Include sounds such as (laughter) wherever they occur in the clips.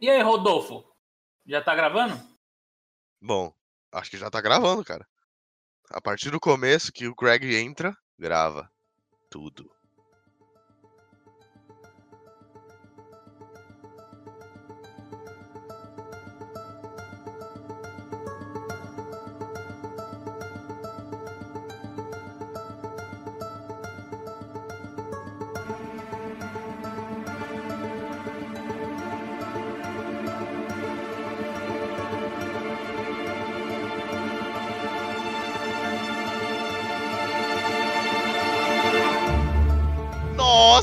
E aí, Rodolfo? Já tá gravando? Bom, acho que já tá gravando, cara. A partir do começo que o Greg entra, grava tudo.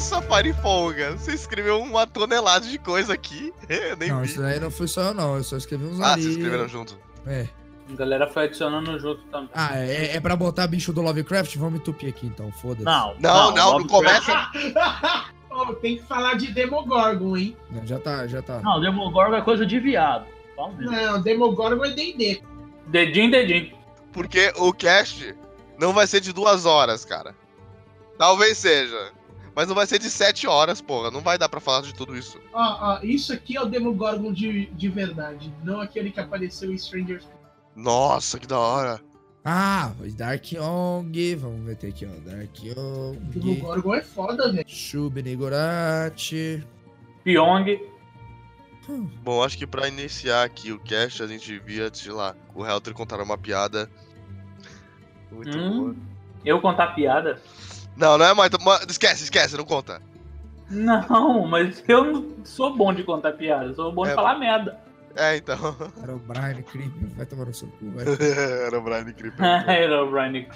Nossa, Farifolga, você escreveu uma tonelada de coisa aqui. (laughs) Não, vi. isso aí não foi só eu, não. Eu só escrevi uns Ah, ali. vocês escreveram junto. É. A galera foi adicionando junto também. Ah, é, é pra botar bicho do Lovecraft? Vamos entupir aqui então, foda-se. Não, Não, não, não Lovecraft- começa. (laughs) Ô, tem que falar de Demogorgon, hein? Não, já tá, já tá. Não, Demogorgon é coisa de viado. Não, Demogorgon é D&D. Dedinho, dedinho. Porque o cast não vai ser de duas horas, cara. Talvez seja. Mas não vai ser de sete horas, porra. Não vai dar pra falar de tudo isso. Ó, ó, isso aqui é o Demogorgon de, de verdade, não aquele que apareceu em Stranger Things. Nossa, que da hora. Ah, Dark Young. Vamos meter aqui, ó. Dark Young. Demogorgon é foda, velho. Shub Nigurati. Pyong. Bom, acho que pra iniciar aqui o cast, a gente via, sei lá, o Helter contar uma piada. Muito boa. Hum, eu contar piada? Não, não é mais. ma- Esquece, esquece, não conta. Não, mas eu não sou bom de contar piada. Eu sou bom de É. falar merda. É, então. (laughs) Era o Brian Creeper. Vai tomar no seu cu, vai. (laughs) Era o Brian Creeper. (laughs) Herobrine.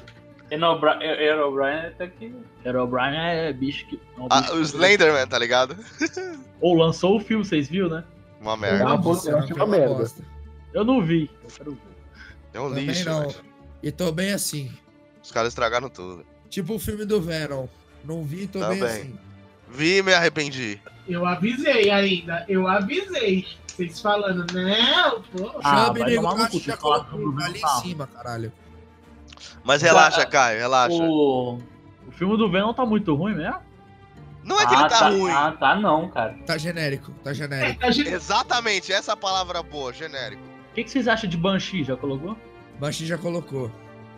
Herobrine Herobrine tá aqui. Herobrine é bicho que. é um Ah, bicho o que- Slenderman, tá ligado? Ou lançou o filme, vocês viram, né? Uma merda. Uma achei foi uma merda. bosta. Eu não vi. Eu quero ver. É um lixo, não. velho. E tô bem assim. Os caras estragaram tudo. Tipo o filme do Venom. Não vi, tô bem Também. assim. Vi e me arrependi. Eu avisei ainda, eu avisei. Vocês falando, não, pô. Ah, Nigurati cu, já colocou tudo, ali tá. em cima, caralho. Mas relaxa, Caio, relaxa. O... O filme do Venom tá muito ruim mesmo? Não é que ah, ele tá, ruim. Ah, tá não, cara. Tá genérico, tá É, genérico. a gente, Exatamente, essa palavra boa, genérico. O que, que vocês acham de Banshee? Já colocou? Banshee já colocou.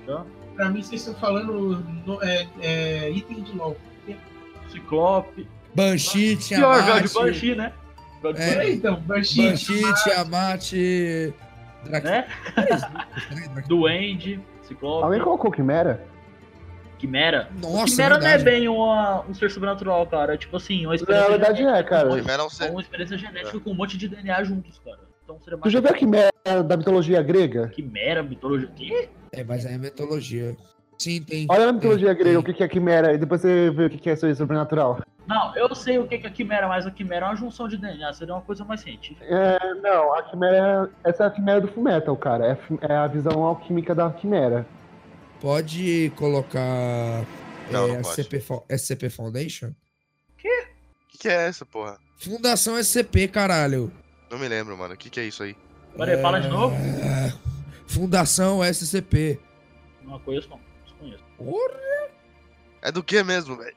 Já? Pra mim, vocês estão falando no- é, é, item de LOL. Ciclope. Banshee, Pior, velho de Tiamat. Banshee, né? É. É, então, Banshee. Banshee, Tiamat. Drac... Né? (laughs) Duende, Ciclope, Alguém colocou Quimera? Quimera. Nossa, Quimera não é bem uma- um ser sobrenatural, cara. É tipo assim, uma Na experiência. verdade é, cara. Quimera é um ser- uma experiência genética com um monte de DNA juntos, cara. Então seria Tu mais. já viu a Quimera da mitologia grega? Quimera, mitologia. Que? É, mas aí é mitologia. Sim, tem. Olha na mitologia tem, grega o tem. que que é Quimera e depois você vê o que que é ser sobrenatural. Não, eu sei o que que é quimera, mas a quimera é uma junção de DNA, seria uma coisa mais científica. É, não, a Quimera. Essa é a Quimera do Fullmetal, cara. É, a é a visão alquímica da Quimera. Pode colocar. Não, é, não. SCP, SCP Foundation? O que, que é essa, porra? Fundação SCP, caralho. Não me lembro, mano. O que, que é isso aí? Peraí, fala de novo. É, Fundação SCP. Não conheço, não. Desconheço. Porra. É do que mesmo, velho?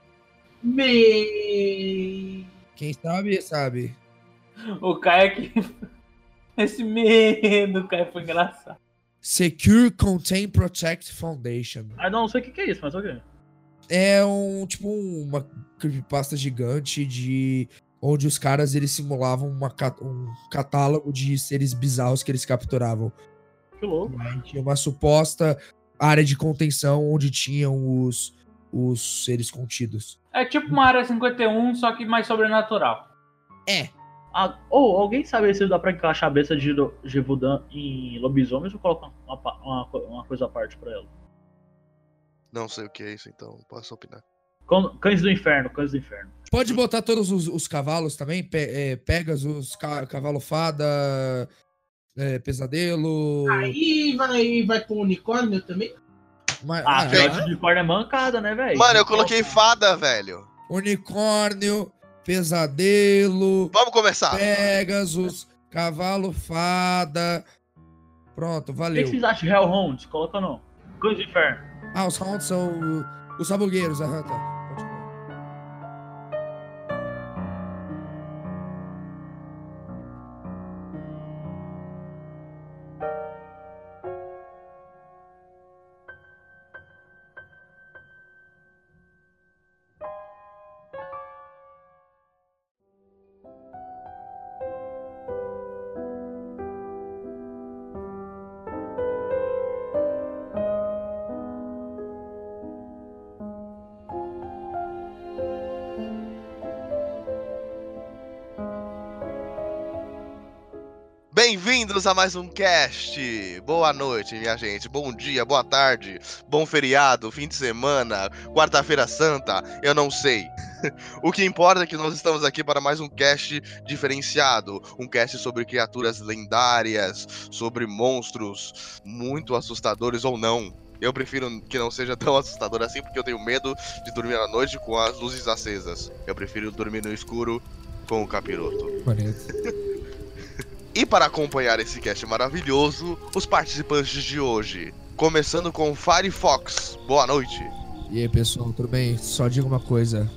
Me... Quem sabe, sabe. O Caio aqui. (laughs) Esse medo, Caio, foi engraçado. Secure Contain Protect Foundation. Ah, não, não sei o que que é isso, mas ok. É um tipo uma creepypasta gigante de onde os caras eles simulavam uma um catálogo de seres bizarros que eles capturavam. Que louco. E aí tinha uma suposta área de contenção onde tinham os, os seres contidos. É tipo uma área 51, só que mais sobrenatural. É, Ah, ou alguém sabe se dá pra encaixar a cabeça de Jevudan em lobisomens ou colocar uma, uma, uma coisa à parte pra ela? Não sei o que é isso, então posso opinar. Cães do Inferno, Cães do Inferno. Pode botar todos os, os cavalos também, Pe é, Pegasus, ca cavalo fada, é, pesadelo. Aí vai, vai com unicórnio também? ma- Ah, ah, de unicórnio é mancada, né, velho? Mano, eu coloquei fada, velho. unicórnio, pesadelo, Vamos começar. Pegasus, cavalo fada. Pronto, O que valeu. vocês acham de Hellhounds? Coloca ou não? Cães do Inferno. Ah, os rounds são os sabugueiros, aham, tá. Bem-vindos a mais um cast. Boa noite, minha gente. Bom dia, boa tarde, bom feriado, fim de semana, quarta-feira santa, eu não sei. (laughs) o que importa é que nós estamos aqui para mais um cast diferenciado, um cast sobre criaturas lendárias, sobre monstros muito assustadores ou não. Eu prefiro que não seja tão assustador assim, porque eu tenho medo de dormir à noite com as luzes acesas. Eu prefiro dormir no escuro com o capiroto. Bonito. E para acompanhar esse cast maravilhoso, os participantes de hoje. Começando com Firefox. Boa noite. E aí, pessoal, tudo bem? Só digo uma coisa.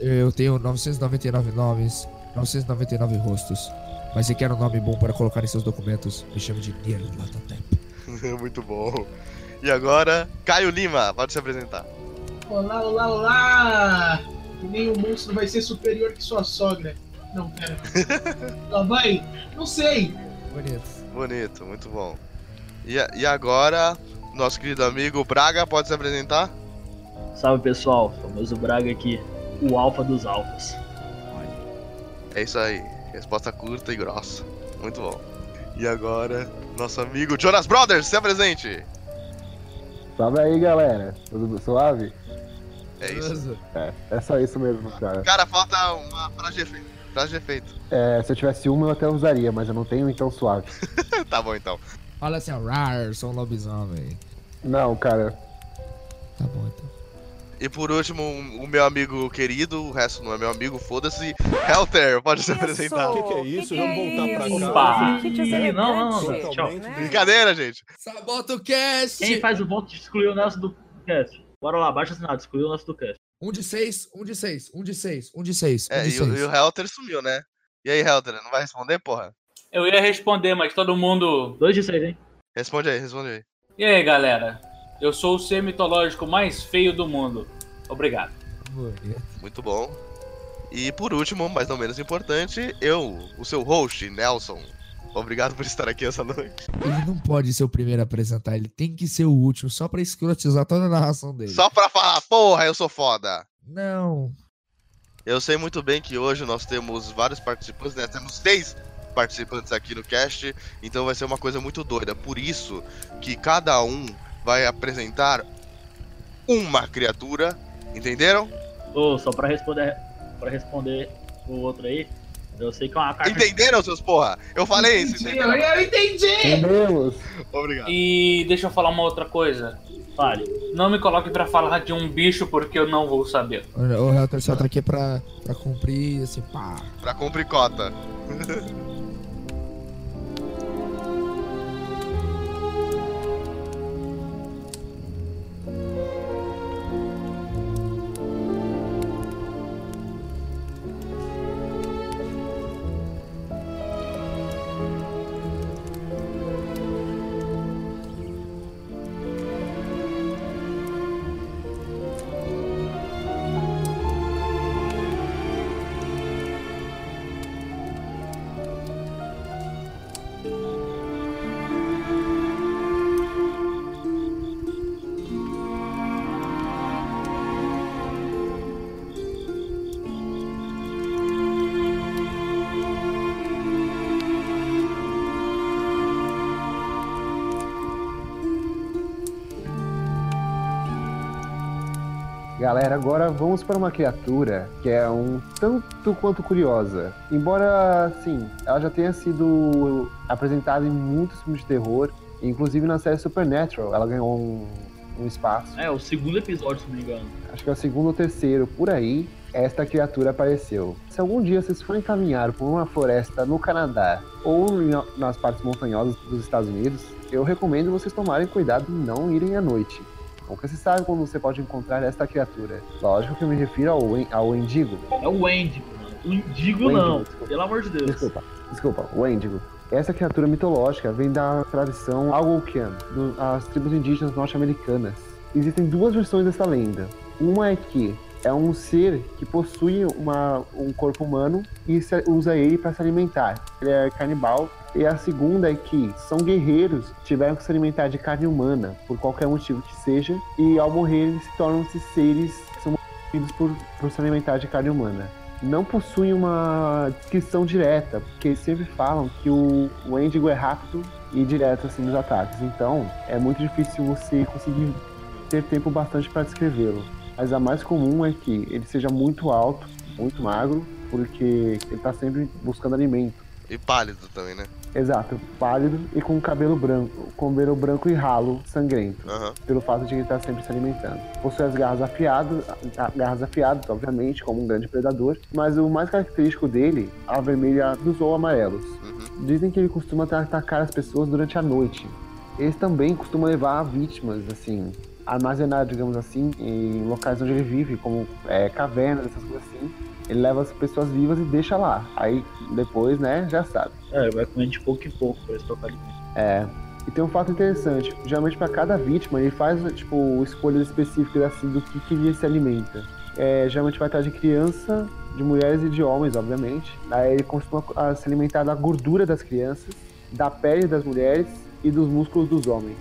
Eu tenho 999 nomes, 999 rostos. Mas se quer um nome bom para colocar em seus documentos, me chame de Nyarlathotep. (laughs) Muito bom. E agora, Caio Lima, pode se apresentar. Olá, olá, olá! O monstro vai ser superior que sua sogra. Não, pera. Lá vai? Não sei. Bonito. Bonito, muito bom. E, e agora, nosso querido amigo Braga, pode se apresentar? Salve pessoal, famoso Braga aqui, o alfa dos alfas. É isso aí. Resposta curta e grossa. Muito bom. E agora, nosso amigo Jonas Brothers, se apresente. Salve aí, galera. Tudo suave? É isso. É, é só isso mesmo, cara. Cara, falta uma frase de efeito. Frase de efeito. É, se eu tivesse uma, eu até usaria, mas eu não tenho, então suave. (laughs) tá bom então. Fala assim, ó, rar, sou um lobisomem. Não, cara. Tá bom, então. E por último, o meu amigo querido, o resto não é meu amigo, foda-se. Helter, pode se apresentar. O que, que é isso? Vamos voltar pra isso? cá. Opa! Que Não, não, não, deselegante, tchau. né? Brincadeira, gente. Sabota o cast! Quem faz o voto de excluir o Nelson do cast? Bora lá, baixa assinado, excluir o Nelson do cast. Um de seis, um de seis, um de seis, um de seis, um É, de e, o- seis. e o Helter sumiu, né? E aí, Helter, não vai responder, porra? Eu ia responder, mas todo mundo. 2 de 6, hein? Responde aí, responde aí. E aí, galera? Eu sou o ser mitológico mais feio do mundo. Obrigado. Muito bom. E por último, mas não menos importante, eu, o seu host, Nelson. Obrigado por estar aqui essa noite. Ele não pode ser o primeiro a apresentar, ele tem que ser o último, só pra escrotizar toda a narração dele. Só pra falar, porra, eu sou foda. Não. Eu sei muito bem que hoje nós temos vários participantes, né? Temos seis participantes aqui no cast, então vai ser uma coisa muito doida. Por isso que cada um vai apresentar uma criatura, entenderam? Ô, só pra responder, pra responder o outro aí, eu sei que é uma carta. Entenderam, seus porra? Eu falei isso, Entendi, entenderam? eu, entendi! Entendemos? Obrigado. E deixa eu falar uma outra coisa. Fale. Não me coloque pra falar de um bicho porque eu não vou saber. O Helter só tá aqui pra, pra cumprir, assim, pá. Pra cumprir cota. (laughs) Galera, agora vamos para uma criatura que é um tanto quanto curiosa. Embora, sim, ela já tenha sido apresentada em muitos filmes de terror, inclusive na série Supernatural, ela ganhou um, um espaço. É, o segundo episódio, se não me engano. acho que é o segundo ou terceiro, por aí, esta criatura apareceu. Se algum dia vocês forem caminhar por uma floresta no Canadá ou nas partes montanhosas dos Estados Unidos, eu recomendo vocês tomarem cuidado e não irem à noite. Nunca se sabe quando você pode encontrar esta criatura. Lógico que eu me refiro ao, en- ao Wendigo. É o Wendigo, mano. O Wendigo, não. desculpa. Pelo amor de Deus. Desculpa, desculpa, o Wendigo. Essa criatura mitológica vem da tradição Algonquian, das tribos indígenas norte-americanas. Existem duas versões dessa lenda. Uma é que é um ser que possui uma, um corpo humano e usa ele para se alimentar. Ele é canibal. E a segunda é que são guerreiros tiveram que se alimentar de carne humana, por qualquer motivo que seja, e ao morrer eles se tornam-se seres que são morridos por, por se alimentar de carne humana. não possuem uma descrição direta, porque sempre falam que o, o Wendigo é rápido e direto assim nos ataques. Então, é muito difícil você conseguir ter tempo bastante para descrevê-lo. Mas a mais comum é que ele seja muito alto, muito magro, porque ele está sempre buscando alimento. E pálido também, né? Exato, pálido e com cabelo branco, com cabelo branco e ralo, sangrento, Aham. pelo fato de ele estar sempre se alimentando. Possui as garras afiadas, garras afiadas, obviamente, como um grande predador, mas o mais característico dele, a vermelha dos ou amarelos. Uhum. Dizem que ele costuma atacar as pessoas durante a noite. Eles também costumam levar vítimas, assim, armazenar, digamos assim, em locais onde ele vive, como é, cavernas, essas coisas assim. Ele leva as pessoas vivas e deixa lá. Aí depois, né, já sabe. É, vai comendo de pouco em pouco pra eles alimento. É. E tem um fato interessante. Geralmente para cada vítima ele faz tipo escolhas específicas assim do que, que ele se alimenta. É, geralmente vai atrás de criança, de mulheres e de homens, obviamente. Aí ele costuma ah, se alimentar da gordura das crianças, da pele das mulheres e dos músculos dos homens.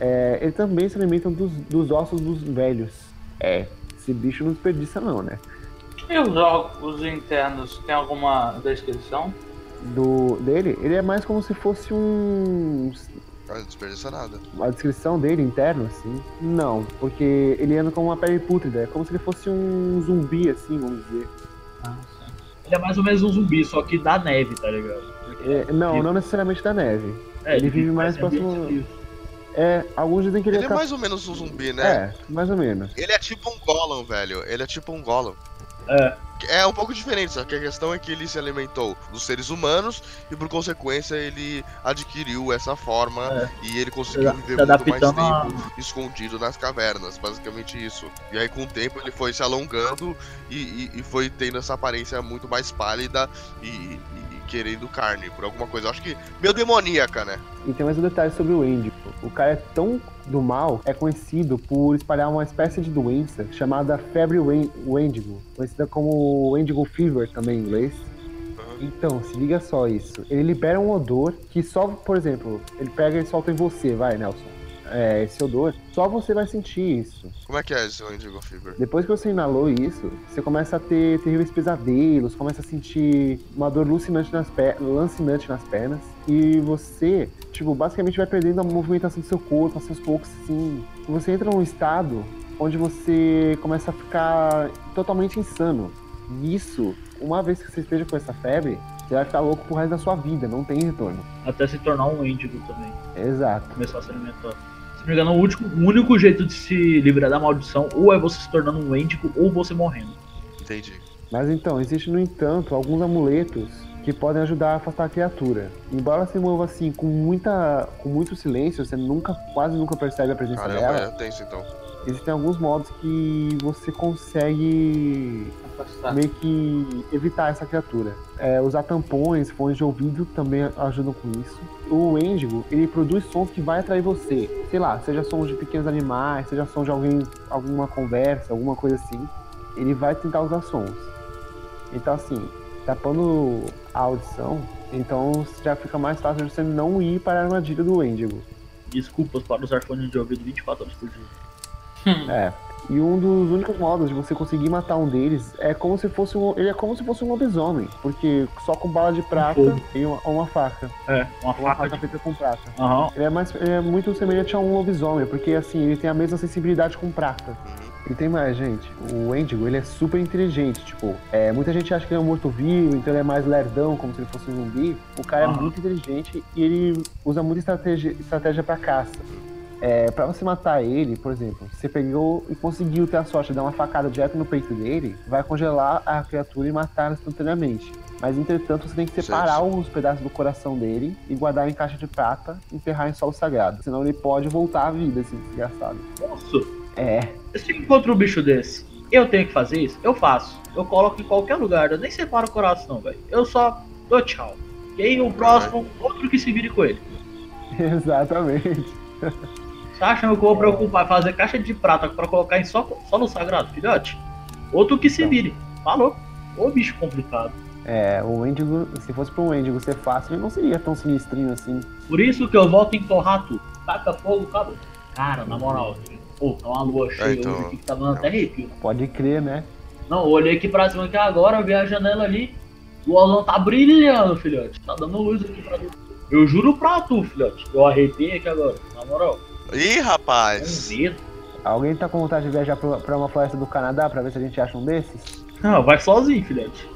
É, ele também se alimenta dos, dos ossos dos velhos. É, esse bicho não desperdiça não, né? E os órgãos internos tem alguma descrição? Do dele, ele é mais como se fosse um Ah, não desperdiça nada. a descrição dele interno, assim, não, porque ele anda com uma pele pútrida, é como se ele fosse um zumbi, assim, vamos dizer. Ele é mais ou menos um zumbi, só que da neve, tá ligado? É, não, não necessariamente da neve. É, ele vive mais próximo-. É, alguns dizem que ele, Ele é cap- mais ou menos um zumbi, né? É, mais ou menos. Ele é tipo um Gollum, velho. Ele é tipo um Gollum. É. É um pouco diferente, só que a questão é que ele se alimentou dos seres humanos e por consequência ele adquiriu essa forma É. e ele conseguiu Se viver muito mais adaptando a- tempo escondido nas cavernas, basicamente isso. E aí com o tempo ele foi se alongando e, e- e foi tendo essa aparência muito mais pálida e querendo carne por alguma coisa. Eu acho que meio demoníaca, né? E tem mais um detalhe sobre o Wendigo. O cara é tão do mal, é conhecido por espalhar uma espécie de doença chamada febre Wen- Wendigo, conhecida como Wendigo Fever também em inglês. Então, se liga só isso. Ele libera um odor que só, por exemplo, ele pega e solta em você, vai, Nelson. É, esse odor, só você vai sentir isso. Como é que é esse Indigo Fever? Depois que você inalou isso, você começa a ter terríveis pesadelos, começa a sentir uma dor lucinante nas, per lancinante nas pernas. E você, tipo, basicamente vai perdendo a movimentação do seu corpo, aos poucos, assim. Você entra num estado onde você começa a ficar totalmente insano. E isso, uma vez que você esteja com essa febre, você vai ficar louco pro resto da sua vida, não tem retorno. Até se tornar um índigo também. Exato. Começar a se alimentar. Se não me engano, o, último- o único jeito de se livrar da maldição ou é você se tornando um índigo ou você morrendo. Entendi. Mas então, existe no entanto alguns amuletos que podem ajudar a afastar a criatura. Embora ela se mova assim com muita, com muito silêncio, você nunca, quase nunca percebe a presença Caramba, dela. é tenso então. Existem alguns modos que você consegue Afastar. meio que evitar essa criatura. É, usar tampões, fones de ouvido também ajudam com isso. O Wendigo, ele produz sons que vai atrair você. Sei lá, seja sons de pequenos animais, seja sons de alguém, alguma conversa, alguma coisa assim. Ele vai tentar usar sons. Então assim, tapando a audição, então já fica mais fácil de você não ir para a armadilha do Wendigo. Desculpas para usar fones de ouvido 24 horas por dia. É. E um dos únicos modos de você conseguir matar um deles é como se fosse um. Ele é como se fosse um lobisomem. Porque só com bala de prata fogo. e uma, uma faca. É, uma Uma faca faca de. feita com prata. Aham. Ele é, mais, ele é muito semelhante a um lobisomem, porque assim, ele tem a mesma sensibilidade com prata. Uhum. E tem mais, gente. O Wendigo, ele é super inteligente. Tipo, é, muita gente acha que ele é um morto-vivo, então ele é mais lerdão, como se ele fosse um zumbi. O cara é Aham. muito inteligente e ele usa muita estratégia, estratégia pra caça. É, pra você matar ele, por exemplo, você pegou e conseguiu ter a sorte de dar uma facada direto no peito dele, vai congelar a criatura e matar instantaneamente. Mas entretanto, você tem que separar os pedaços do coração dele e guardar em caixa de prata e enterrar em solo sagrado. Senão ele pode voltar à vida, esse desgraçado. Nossa, É, se eu encontro um bicho desse, eu tenho que fazer isso? Eu faço. Eu coloco em qualquer lugar, eu nem separo o coração, velho. Eu só dou tchau. E aí o próximo, outro que se vire com ele. (laughs) exatamente. Você acha que eu vou preocupar em fazer caixa de prata pra colocar em só, só no sagrado, filhote? Outro que se Então. vire. Falou. Ô bicho complicado. É, o Wendigo, se fosse pra um Wendigo ser fácil, ele não seria tão sinistrinho assim. Por isso que eu volto em torrar tudo. Taca fogo, acabou. Cara, na moral, pô, tá uma lua cheia então, hoje aqui que tá dando até arrepio. Pode crer, né? Não, eu olhei aqui pra cima aqui agora, vi a janela ali. O Olão tá brilhando, filhote. Tá dando luz aqui pra mim. Eu juro pra tu, filhote. Eu arrepiei aqui agora, na moral. Ih, rapaz. dedo. Alguém tá com vontade de viajar pra pra uma floresta do Canadá pra ver se a gente acha um desses? Não, vai sozinho, filhote.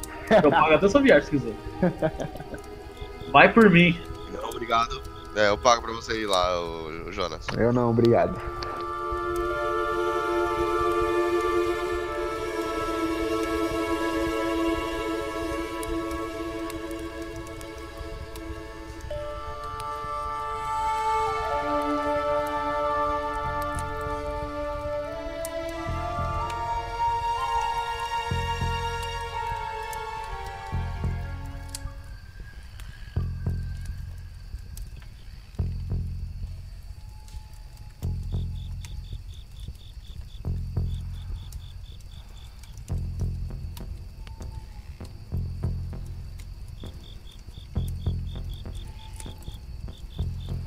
Eu pago até sua viagem se quiser. (laughs) Vai por mim. Não, obrigado. É, eu pago pra você ir lá, o Jonas. Eu não, obrigado.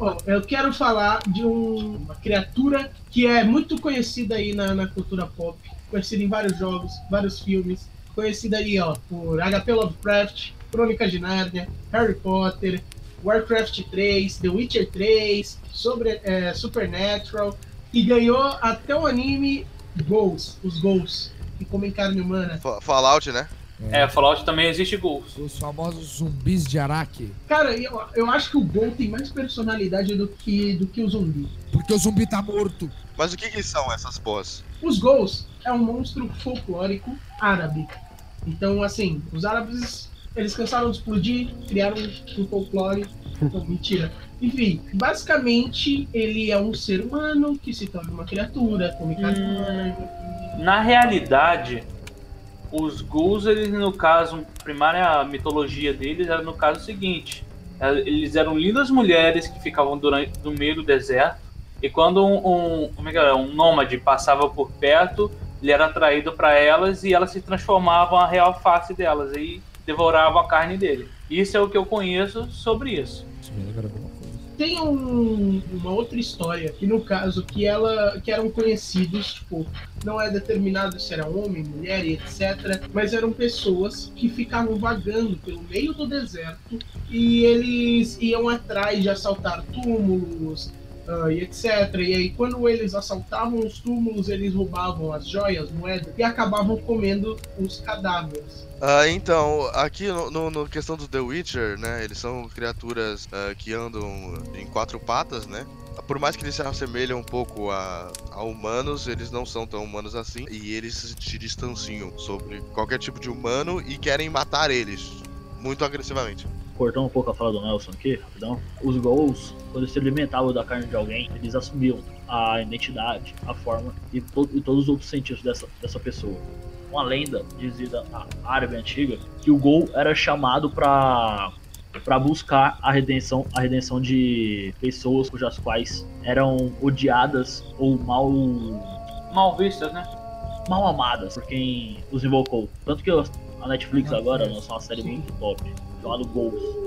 Ó, eu quero falar de um- uma criatura que é muito conhecida aí na, na cultura pop, conhecida em vários jogos, vários filmes, conhecida aí, ó, por HP Lovecraft, Crônicas de Nárnia, Harry Potter, Warcraft 3, The Witcher 3, sobre, é, Supernatural, e ganhou até o anime Goals, os Goals, que comem carne humana. Fa- Fallout, né? É, Fallout também existe gols. Os famosos zumbis de Araque. Cara, eu, eu acho que o Gol tem mais personalidade do que, do que o zumbi. Porque o zumbi tá morto. Mas o que que são essas porras? Os Ghouls é um monstro folclórico árabe. Então, assim, os árabes, eles cansaram de explodir, criaram um folclore. Não, mentira. Enfim, basicamente, ele é um ser humano que se torna uma criatura, come carne Hum. humana. Na realidade, os ghouls, eles no caso, primária mitologia deles era no caso seguinte: eles eram lindas mulheres que ficavam durante, no meio do deserto, e quando um, um, como é que um nômade passava por perto, ele era atraído para elas e elas se transformavam a real face delas e devoravam a carne dele. Isso é o que eu conheço sobre isso. Alguma coisa. Tem um- uma outra história, que no caso, que ela que eram conhecidos, tipo, não é determinado se era homem, mulher e etc. Mas eram pessoas que ficavam vagando pelo meio do deserto e eles iam atrás de assaltar túmulos ah, e etc. E aí, quando eles assaltavam os túmulos, eles roubavam as joias, moedas e acabavam comendo os cadáveres. Ah, então, aqui no, no- no questão do The Witcher, né? Eles são criaturas ah, que andam em quatro patas, né? Por mais que eles se assemelham um pouco a, a humanos, eles não são tão humanos assim. E eles se distanciam sobre qualquer tipo de humano e querem matar eles muito agressivamente. Cortando um pouco a fala do Nelson aqui, rapidão. Os gols, quando se alimentavam da carne de alguém, eles assumiam a identidade, a forma e, to- e todos os outros sentidos dessa, dessa pessoa. Uma lenda dizida na árabe antiga que o gol era chamado para para buscar a redenção, a redenção de pessoas cujas quais eram odiadas ou mal Mal vistas, né? mal amadas por quem os invocou. Tanto que a Netflix agora lançou uma série muito top, chamada Ghost.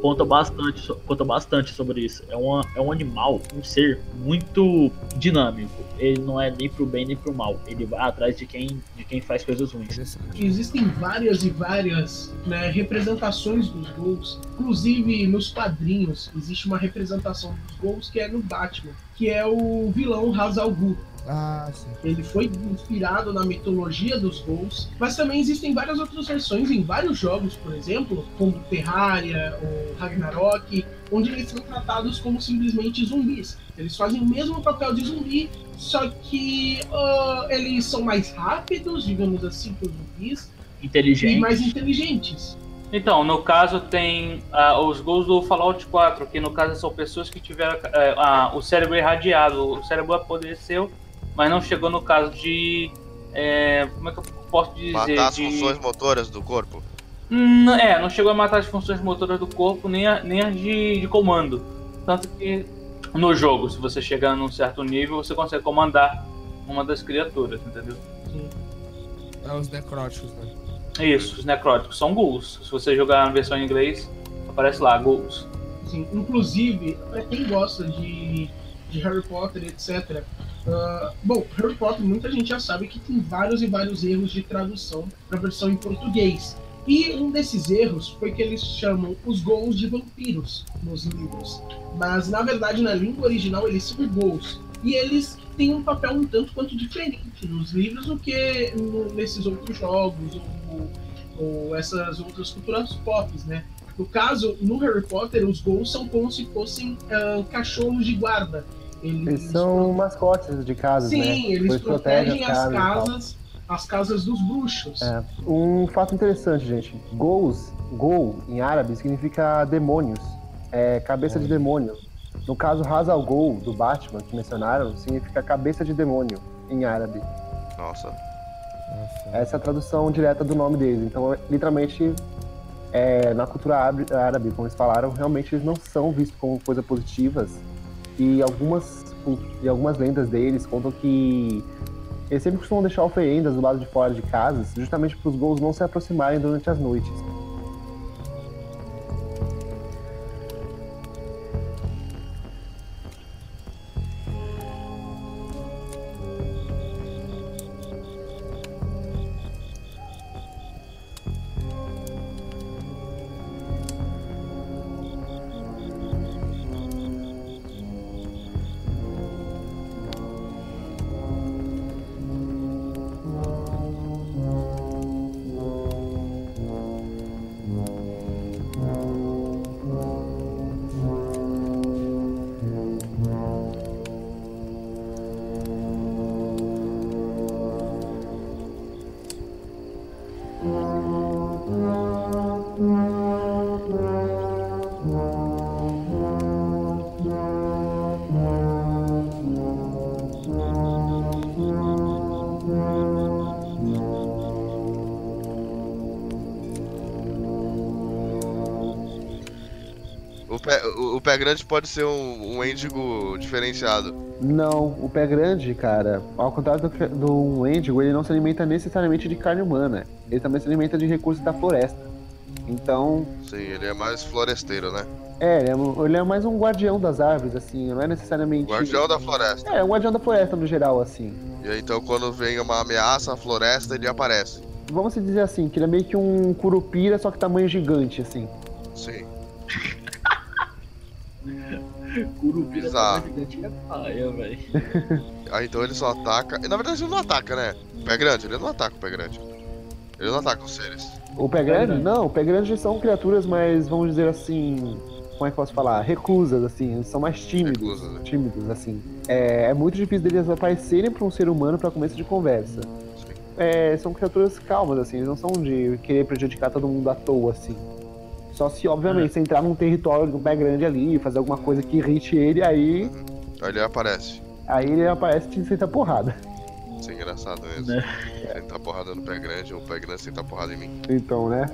Conta bastante, conta bastante sobre isso. É, uma, é um animal, um ser muito dinâmico. Ele não é nem pro bem nem pro mal. Ele vai atrás de quem, de quem faz coisas ruins. Existem várias e várias né, representações dos gols. Inclusive nos quadrinhos existe uma representação dos gols que é no Batman, que é o vilão Ra's al Ghul. Ah, sim. Ele foi inspirado na mitologia dos gols, mas também existem várias outras versões em vários jogos, por exemplo, como Terraria ou Ragnarok, onde eles são tratados como simplesmente zumbis. Eles fazem o mesmo papel de zumbi, só que ah, eles são mais rápidos, digamos assim, que os zumbis, e Inteligente. mais inteligentes. Então, no caso tem ah, os gols do Fallout 4, que no caso são pessoas que tiveram ah, o cérebro irradiado, o cérebro apodreceu, mas não chegou no caso de. eh, como é que eu posso dizer? Matar as de... funções motoras do corpo. Hum, é, não chegou a matar as funções motoras do corpo, nem, a- nem as de, de comando. Tanto que no jogo, se você chegar num certo nível, você consegue comandar uma das criaturas, entendeu? É os necróticos, né? Isso, os necróticos são ghouls. Se você jogar na versão em inglês, aparece lá, ghouls. Assim, inclusive, para quem gosta de, de Harry Potter, etc. Uh, bom, Harry Potter, muita gente já sabe que tem vários e vários erros de tradução para a versão em português. E um desses erros foi que eles chamam os gols de vampiros nos livros. Mas na verdade, na língua original, eles são gols. E eles têm um papel um tanto quanto diferente nos livros do que nesses outros jogos ou, ou essas outras culturas pop, né? No caso, no Harry Potter, os gols são como se fossem uh, cachorros de guarda. Eles, eles são mascotes de casa, Sim, né? eles, eles protegem, as casas, as casas dos bruxos. É. Um fato interessante, gente. Gols, gol em árabe significa demônios, é cabeça de demônio. No caso, Hazal Gol do Batman que mencionaram significa cabeça de demônio em árabe. Nossa. Essa é a tradução direta do nome deles. Então, literalmente, é, na cultura árabe, como eles falaram, realmente eles não são vistos como coisas positivas. E algumas, e algumas lendas deles contam que eles sempre costumam deixar oferendas do lado de fora de casas, justamente para os gols não se aproximarem durante as noites. O, pé grande pode ser um, um índigo diferenciado. Não, o pé grande, cara, ao contrário do, do índigo, ele não se alimenta necessariamente de carne humana. Ele também se alimenta de recursos da floresta. Então. Sim, ele é mais floresteiro, né? É, ele é, ele é mais um guardião das árvores, assim, não é necessariamente. Guardião da floresta. É, um guardião da floresta no geral, assim. E aí, então quando vem uma ameaça à floresta, ele aparece. Vamos dizer assim, que ele é meio que um curupira, só que tamanho gigante, assim. Sim. Curupira Exato. gigante é paia, velho. Ah, então ele só ataca. Na verdade, ele não ataca, né? O pé grande, ele não ataca o pé grande. Ele não ataca os seres. O pé grande? Não, o pé grande são criaturas mais, vamos dizer assim. Como é que posso falar? Reclusas, assim. Eles são mais tímidos. Reclusas, né? Tímidos, assim. É, é muito difícil deles aparecerem para um ser humano para começo de conversa. Sim. É, são criaturas calmas, assim. Eles não são de querer prejudicar todo mundo à toa, assim. Só se, obviamente, É. você entrar num território do pé grande ali, fazer alguma coisa que irrite ele, aí, Aí ele aparece. aí ele aparece e te senta porrada. Isso é engraçado mesmo. Né? Sentar porrada no pé grande ou o pé grande sentar porrada em mim. Então, né?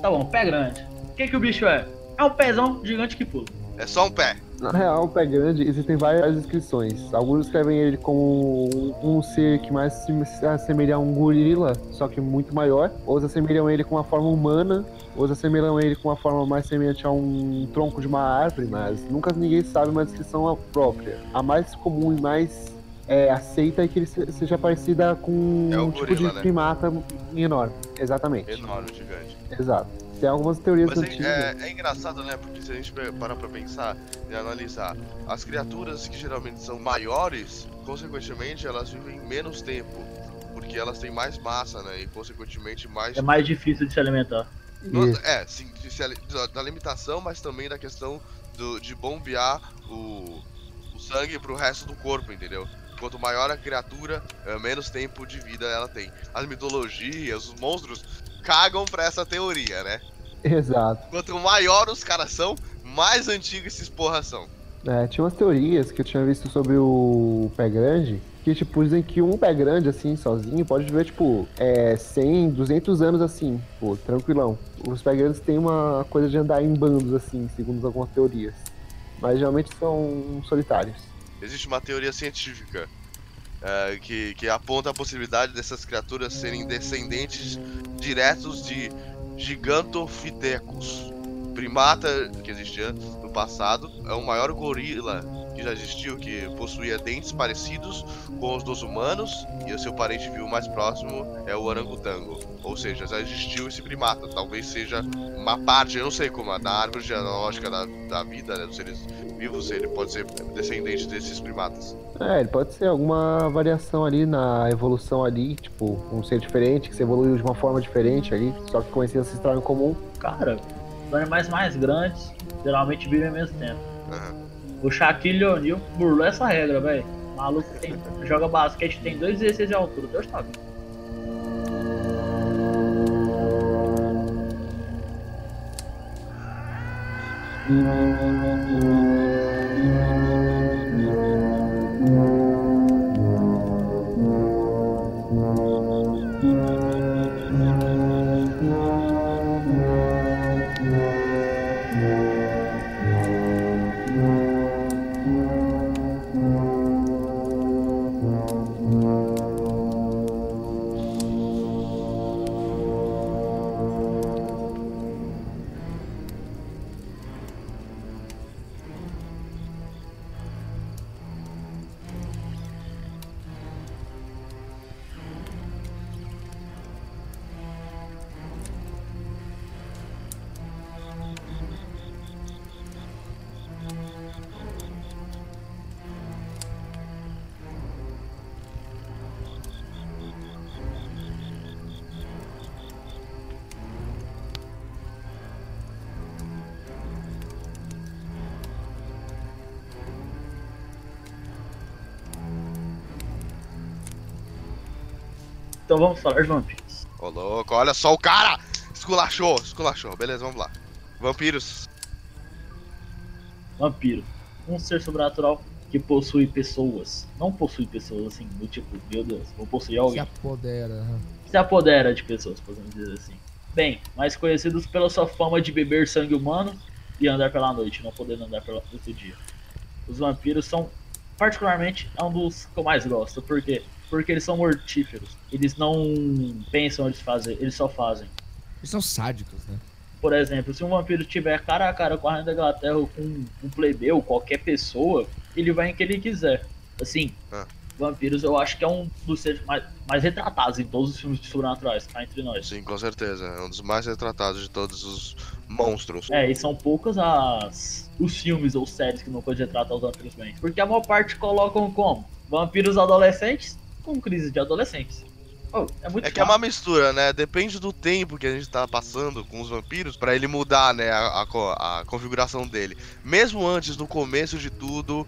Tá bom, pé grande. O que, que o bicho é? É um pezão gigante que pula. É só um pé. Na real, o pé grande, existem várias descrições. Alguns escrevem ele como um, um ser que mais se assemelha a um gorila, só que muito maior. Outros assemelham ele com uma forma humana. Outros assemelham ele com uma forma mais semelhante a um tronco de uma árvore, mas nunca ninguém sabe uma descrição própria. A mais comum e mais é, aceita é que ele se- seja parecida com É um tipo gorila, de né? primata enorme. Exatamente. Enorme, gigante. Exato. Tem algumas teorias Mas antigas. é, é, é engraçado, né? Porque se a gente parar pra pensar e analisar, as criaturas que geralmente são maiores, consequentemente, elas vivem menos tempo. Porque elas têm mais massa, né? E consequentemente mais. É mais difícil de se alimentar. No- é, sim, da, da limitação, mas também da questão do, de bombear o, o sangue pro resto do corpo, entendeu? Quanto maior a criatura, eh, menos tempo de vida ela tem. As mitologias, os monstros cagam pra essa teoria, né? Exato. Quanto maior os caras são, mais antigos esses porra são. É, tinha umas teorias que eu tinha visto sobre o pé grande, que, tipo, dizem que um pé grande, assim, sozinho, pode viver, tipo, é, 100, 200 anos, assim, pô, tranquilão. Os pé grandes têm uma coisa de andar em bandos, assim, segundo algumas teorias. Mas geralmente são solitários. Existe uma teoria científica eh, que, que aponta a possibilidade dessas criaturas serem descendentes diretos de Gigantopithecus, primata que existia no passado, é o maior gorila que já existiu, que possuía dentes parecidos com os dos humanos, e o seu parente vivo mais próximo é o orangotango. Ou seja, já existiu esse primata. Talvez seja uma parte, eu não sei como, da árvore genealógica da, da vida, né, dos seres vivos, ele pode ser descendente desses primatas. É, ele pode ser alguma variação ali na evolução ali, tipo, um ser diferente, que se evoluiu de uma forma diferente ali, só que com esse ancestral em comum. Cara, os animais mais grandes geralmente vivem ao mesmo tempo. Aham. O Shaquille O'Neal burlou essa regra, velho. Maluco tem, joga basquete, tem 2,16 de altura. Deus tá vendo. Então vamos falar de vampiros. Ô louco, olha só o cara! Esculachou, esculachou. Beleza, vamos lá. Vampiros. Vampiro. Um ser sobrenatural que possui pessoas. Não possui pessoas assim, do tipo, meu Deus, vou possuir Se alguém. apodera. aham. se apodera de pessoas, podemos dizer assim. Bem, mais conhecidos pela sua fama de beber sangue humano e andar pela noite, não podendo andar outro dia. Os vampiros são, particularmente, é um dos que eu mais gosto. Por quê? Porque eles são mortíferos. Eles não pensam eles fazer, eles só fazem. Eles são sádicos, né? Por exemplo, se um vampiro tiver cara a cara com a rainha da Inglaterra ou com um plebeu, qualquer pessoa, ele vai em que ele quiser. Assim, Ah. vampiros eu acho que é um dos seres mais, mais retratados em todos os filmes de sobrenaturais, cá entre nós. Sim, com certeza. É um dos mais retratados de todos os monstros. É, e são poucas as os filmes ou séries que não pode retratar os vampiros bem. Porque a maior parte colocam como? Vampiros adolescentes com crise de adolescentes. Oh, é É que é uma mistura, né? Depende do tempo que a gente tá passando com os vampiros pra ele mudar, né, a, a a configuração dele. Mesmo antes, no começo de tudo,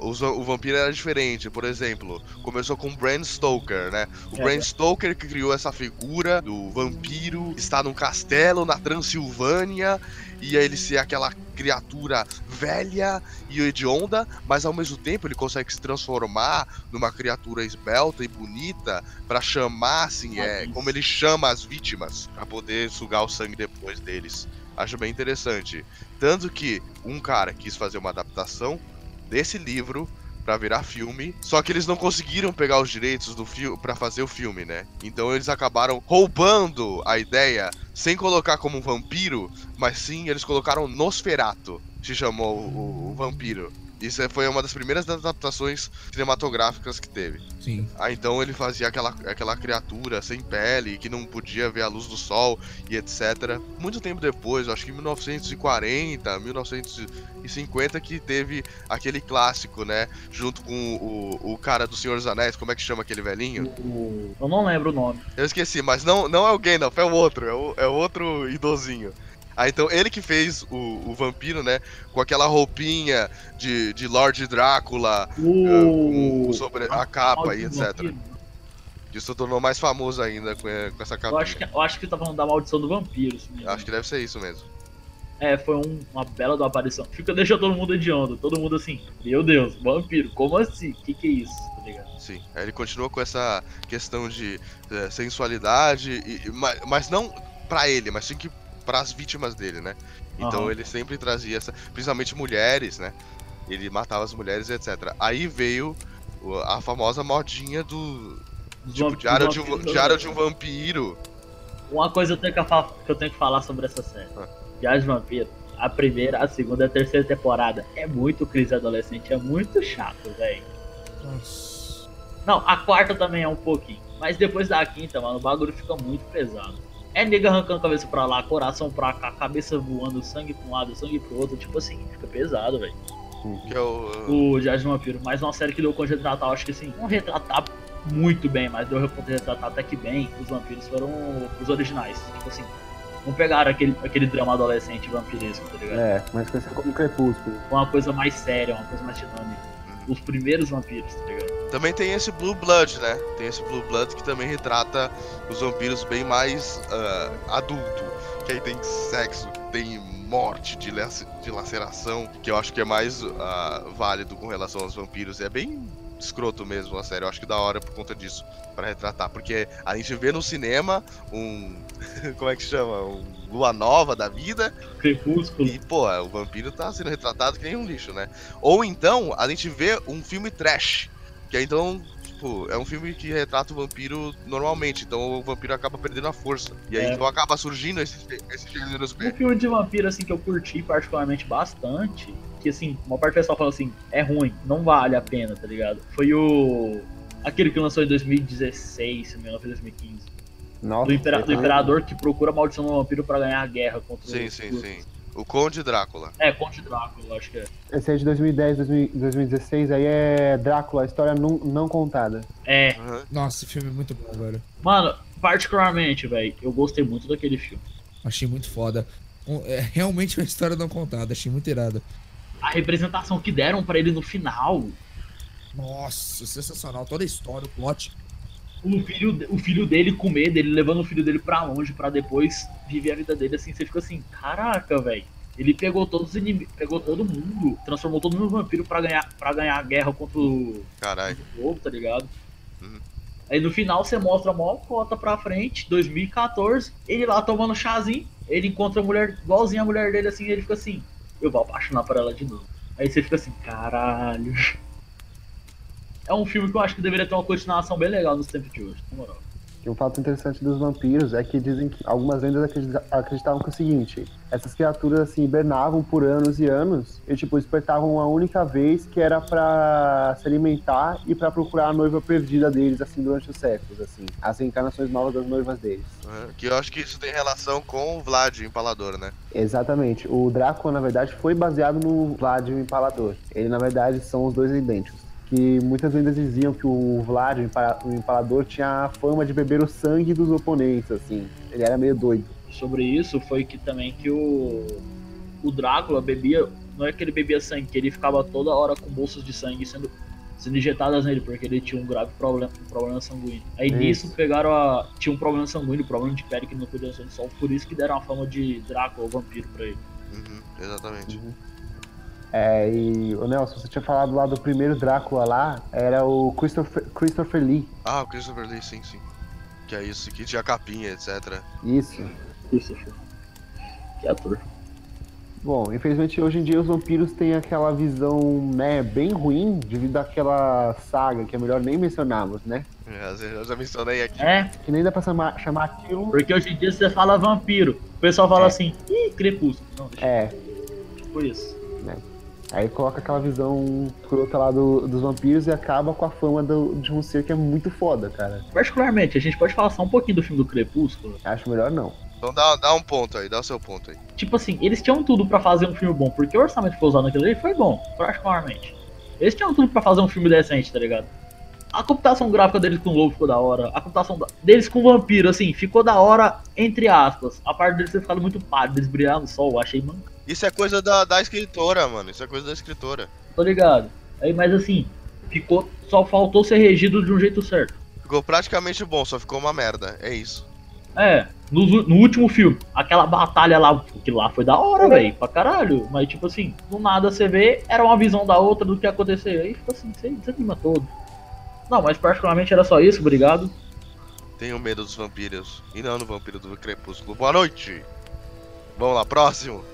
os va- o vampiro era diferente. Por exemplo, começou com Bram Stoker, né? O É. Bram Stoker que criou essa figura do vampiro, está num castelo na Transilvânia e aí ele ser aquela criatura velha e hedionda, mas ao mesmo tempo ele consegue se transformar numa criatura esbelta e bonita pra chamar, assim, é, como ele chama as vítimas, pra poder sugar o sangue depois deles. Acho bem interessante. Tanto que um cara quis fazer uma adaptação desse livro pra virar filme, só que eles não conseguiram pegar os direitos do filme para fazer o filme, né? Então eles acabaram roubando a ideia sem colocar como um vampiro, mas sim eles colocaram Nosferato, se chamou o, o vampiro. Isso é- foi uma das primeiras adaptações cinematográficas que teve. Sim. Ah, então ele fazia aquela, aquela criatura sem pele, que não podia ver a luz do sol e etc. Muito tempo depois, acho que em 1940, 1950, que teve aquele clássico, né? Junto com o, o cara do Senhor dos Anéis, como é que chama aquele velhinho? O- Eu não lembro o nome. Eu esqueci, mas não, não é o Gandalf, é o outro, é o, é o outro idosinho. Ah, então ele que fez o, o vampiro, né? Com aquela roupinha de, de Lord Drácula, eh, com, O. sobre a capa e etc. Vampiro. Isso tornou mais famoso ainda com, eh, com essa capa. Eu acho, que, eu acho que tá falando da maldição do vampiro. Acho que deve ser isso mesmo. É, foi um- uma bela uma aparição. Fica, deixa todo mundo de onda. Todo mundo assim, meu Deus, vampiro, como assim? Que que é isso? Tá ligado? Sim. Aí ele continua com essa questão de eh, sensualidade, e, e- ma- mas não pra ele, mas sim que pras vítimas dele, né? Então Aham. ele sempre trazia essa, principalmente mulheres, né? Ele matava as mulheres, etc. Aí veio a famosa modinha do tipo vamp- diário de, um, diário de um vampiro. Uma coisa eu tenho que, que eu tenho que falar sobre essa série. Ah. Diário de Vampiro A primeira, a segunda e a terceira temporada é muito crise adolescente, é muito chato, velho. Não, a quarta também é um pouquinho. Mas depois da quinta, mano, o bagulho fica muito pesado. É nega arrancando a cabeça pra lá, coração pra cá, cabeça voando, sangue pra um lado, sangue pro outro. Tipo assim, fica pesado, velho. Que é o. O Diário de Vampiro. Mais uma série que deu conta de retratar, eu acho que assim, não retratar muito bem, mas deu conta de retratar até que bem. Os vampiros foram os originais. Tipo assim, não pegaram aquele, aquele drama adolescente vampiresco, tá ligado? É, mas conhecido como Crepúsculo. Foi uma coisa mais séria, uma coisa mais dinâmica. Os primeiros vampiros, tá ligado? Também tem esse Blue Blood, né? Tem esse Blue Blood que também retrata os vampiros bem mais ah, adulto. Que aí tem sexo, tem morte, de, lac- de laceração, que eu acho que é mais ah, válido com relação aos vampiros. É bem escroto mesmo a série. Eu acho que da hora por conta disso, pra retratar. Porque a gente vê no cinema um. (laughs) Como é que chama? Um Lua Nova da vida. Crepúsculo. E, pô, o vampiro tá sendo retratado que nem um lixo, né? Ou então, a gente vê um filme trash. Que aí, então, tipo, é um filme que retrata o vampiro normalmente. Então o vampiro acaba perdendo a força. E aí, É. então acaba surgindo esses, esses gêneros Um filme de vampiro, assim, que eu curti particularmente bastante, que, assim, uma parte do pessoal falou assim, é ruim, não vale a pena, tá ligado? Foi o... Aquele que lançou em 2016, se não me engano, foi 2015. Nossa, Do, impera- do esse- imperador que procura a maldição do vampiro pra ganhar a guerra contra Sim, os sim, turcos. sim. O Conde Drácula. É, Conde Drácula, acho que é. Esse aí de 2010, 2000 2016, aí é Drácula, a história não, não contada. É, Aham. Nossa, esse filme é muito bom, velho. mano, particularmente, velho, eu gostei muito daquele filme. Achei muito foda. É realmente uma história não contada, achei muito irado. A representação que deram pra ele no final, Nossa, sensacional. Toda a história, o plot. O filho, o filho dele com medo, ele levando o filho dele pra longe pra depois viver a vida dele assim, você fica assim, caraca, velho. Ele pegou todos os inimigos, pegou todo mundo, transformou todo mundo em vampiro pra ganhar, pra ganhar a guerra contra o, Caralho. tá ligado? Uhum. Aí no final você mostra a maior cota pra frente, 2014, ele lá tomando chazinho, ele encontra a mulher igualzinha a mulher dele assim, e ele fica assim, eu vou apaixonar por ela de novo. Aí você fica assim, caralho. É um filme que eu acho que deveria ter uma continuação bem legal nos tempos de hoje, na moral. E um fato interessante dos vampiros é que dizem que algumas lendas acredita- acreditavam que é o seguinte: essas criaturas assim hibernavam por anos e anos e tipo despertavam uma única vez que era pra se alimentar e pra procurar a noiva perdida deles assim durante os séculos assim, as reencarnações novas das noivas deles. Aham. Que eu acho que isso tem relação com o Vlad, o empalador, né? Exatamente. O Drácula na verdade foi baseado no Vlad o Empalador. Ele na verdade são os dois idênticos. Que muitas lendas diziam que o Vlad, o Empa- o Empalador, tinha a fama de beber o sangue dos oponentes, assim. Ele era meio doido. sobre isso foi que também que o, o Drácula bebia. Não é que ele bebia sangue, que ele ficava toda hora com bolsas de sangue sendo, sendo injetadas nele, porque ele tinha um grave problema, um problema sanguíneo. Aí Isso. nisso pegaram a. Tinha um problema sanguíneo, problema de pele que não podia ser de sol, por isso que deram a fama de Drácula, o vampiro, pra ele. Uhum, exatamente. É, e, o Nelson, você tinha falado lá do primeiro Drácula lá, era o Christopher, Christopher Lee. Ah, o Christopher Lee, sim, sim. Que é isso, que tinha capinha, etc. Isso. Christopher. Que ator. Bom, infelizmente hoje em dia os vampiros têm aquela visão, né, bem ruim devido àquela saga que é melhor nem mencionarmos, né? É, Eu já mencionei aqui. É, Que nem dá pra chamar, chamar aquilo. porque hoje em dia você fala vampiro. O pessoal fala É. assim, ih, crepúsculo. Não, deixa É, tipo isso. Aí coloca aquela visão escrota lá do- dos vampiros e acaba com a fama do- de um ser que é muito foda, cara. Particularmente, a gente pode falar só um pouquinho do filme do Crepúsculo. Acho melhor não. Então dá, dá um ponto aí, dá o seu ponto aí. Tipo assim, eles tinham tudo pra fazer um filme bom, porque o orçamento que foi usado naquele ali foi bom, particularmente. Eles tinham tudo pra fazer um filme decente, tá ligado? A computação gráfica deles com o lobo ficou da hora. A computação da- deles com o vampiro, assim, ficou da hora, entre aspas. A parte deles ter ficado muito pálido, eles brilharam no sol, eu achei manca, Isso é coisa da, da escritora, mano. Isso é coisa da escritora. tô ligado? Aí, mas assim, ficou. Só faltou ser regido de um jeito certo. Ficou praticamente bom, só ficou uma merda. É isso. É, no, no último filme, aquela batalha lá, que lá foi da hora, velho, pra caralho. Mas, tipo assim, do nada você vê, era uma visão da outra do que ia acontecer. Aí fica assim, você desanima todo. Não, mas particularmente era só isso, obrigado. Tenho medo dos vampiros. E não no vampiro do crepúsculo. Boa noite. Vamos lá, próximo.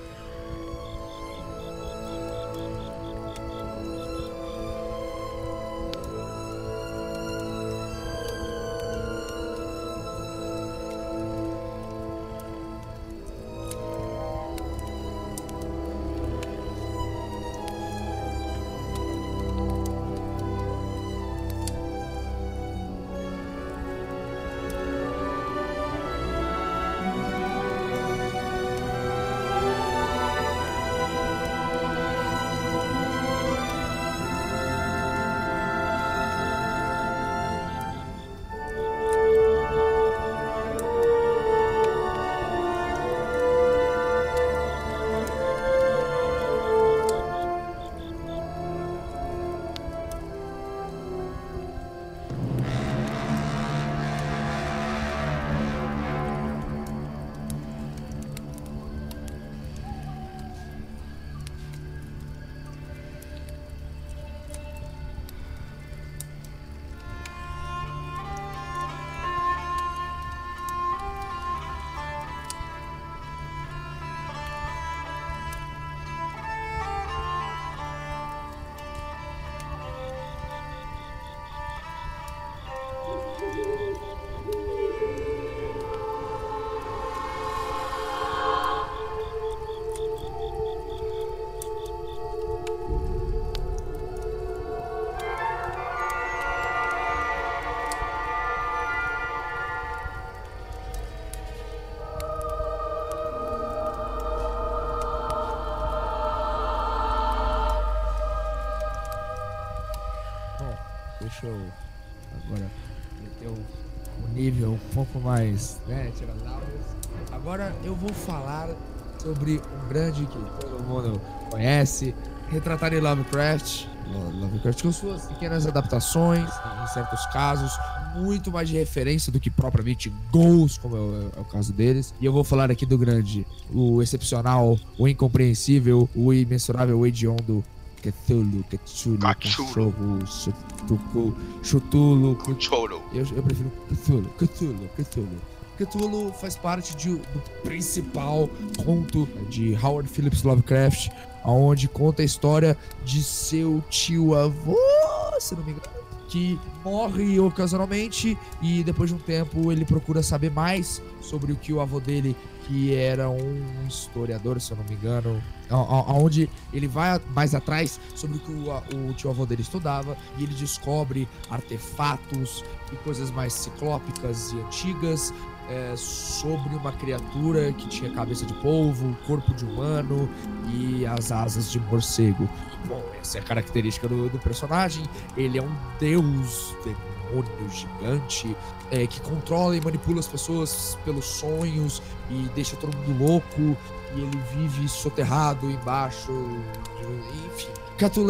Agora o, o nível um pouco mais, né. Agora eu vou falar sobre um grande que todo mundo conhece, retratado em Lovecraft. Lo- Lovecraft com suas pequenas adaptações, em certos casos, muito mais de referência do que propriamente gols, como é o, é o caso deles. E eu vou falar aqui do grande, o excepcional, o incompreensível, o imensurável hediondo Cthulhu, Cthulhu, Cthulhu. cachorro, chutucu, chutulo, Choro. eu, eu prefiro Cthulhu, Cthulhu, Cthulhu. Cthulhu faz parte de- do principal conto de Howard Phillips Lovecraft, onde conta a história de seu tio-avô, se não me engano, que morre ocasionalmente e depois de um tempo ele procura saber mais sobre o que o avô dele, que era um historiador, se eu não me engano, aonde ele vai mais atrás sobre o que o, o tio-avô dele estudava e ele descobre artefatos e coisas mais ciclópicas e antigas é, sobre uma criatura que tinha cabeça de polvo, corpo de humano e as asas de morcego. Bom, essa é a característica do, do personagem. Ele é um deus, demônio gigante, é, que controla e manipula as pessoas pelos sonhos e deixa todo mundo louco. E ele vive soterrado embaixo, enfim.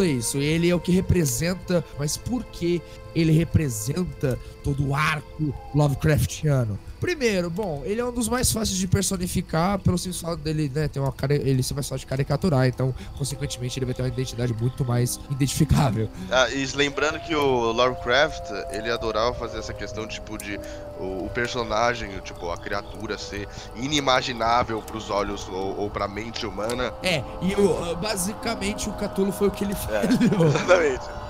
É isso, ele é o que representa, mas por que ele representa todo o arco Lovecraftiano? Primeiro, bom, ele é um dos mais fáceis de personificar pelo simples fato dele, né, ter uma cara, ele ser mais fácil de caricaturar, então, consequentemente, ele vai ter uma identidade muito mais identificável. Ah, e lembrando que o Lovecraft, ele adorava fazer essa questão, tipo, de o, o personagem, tipo, a criatura ser inimaginável pros olhos ou, ou pra mente humana. É, e o, basicamente o Cthulhu foi o que ele É. (laughs) Exatamente.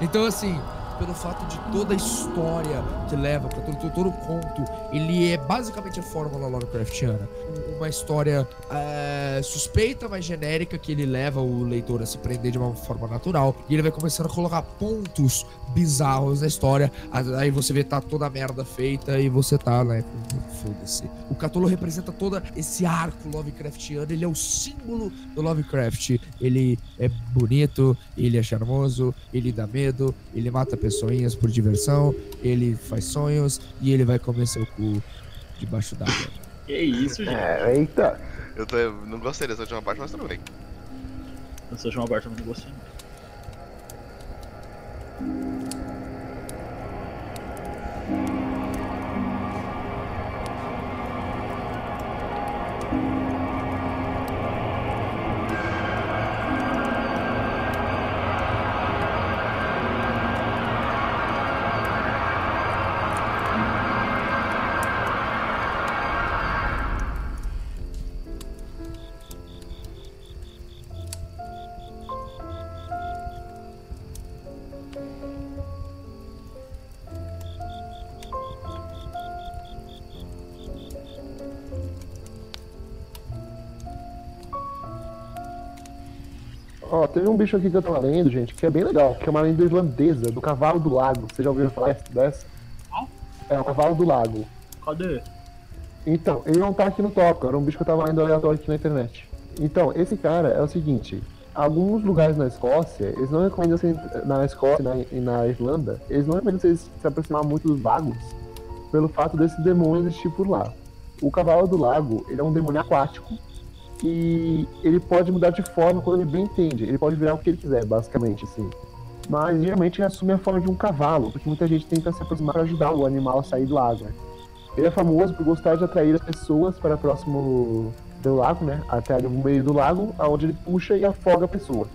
Então, assim, pelo fato de toda a história que leva para todo, todo, o conto, ele é basicamente a fórmula Lovecraftiana. Um- Uma história é, suspeita, mas genérica, que ele leva o leitor a se prender de uma forma natural. E ele vai começando a colocar pontos bizarros na história. Aí você vê tá toda a merda feita e você tá, né? Foda-se. O Cthulhu representa todo esse arco Lovecraftiano. Ele é o símbolo do Lovecraft. Ele é bonito, ele é charmoso, ele dá medo, ele mata pessoinhas por diversão, ele faz sonhos e ele vai comer seu cu debaixo d'água. Que isso, gente. É, eita. Eu, tô, eu não gostei dessa última parte, mas tudo bem. Sou João Alberto, eu não gostei. não. Ó, teve um bicho aqui que eu tava lendo, gente, que é bem legal, que é uma lenda irlandesa, do cavalo do lago. Vocês já ouviram falar dessa? Qual? É o cavalo do lago. Cadê? Então, ele não tá aqui no tópico, era um bicho que eu tava lendo aleatório aqui na internet. Então, esse cara é o seguinte, alguns lugares na Escócia, eles não recomendam você, na Escócia na- e na Irlanda, eles não recomendam vocês se aproximar muito dos lagos, pelo fato desse demônio existir por lá. O cavalo do lago, ele é um demônio aquático, e ele pode mudar de forma quando ele bem entende, ele pode virar o que ele quiser, basicamente, assim. Mas geralmente ele assume a forma de um cavalo, porque muita gente tenta se aproximar para ajudar o animal a sair do lago, né? Ele é famoso por gostar de atrair as pessoas para próximo do lago, né? Até o meio do lago, aonde ele puxa e afoga a pessoa.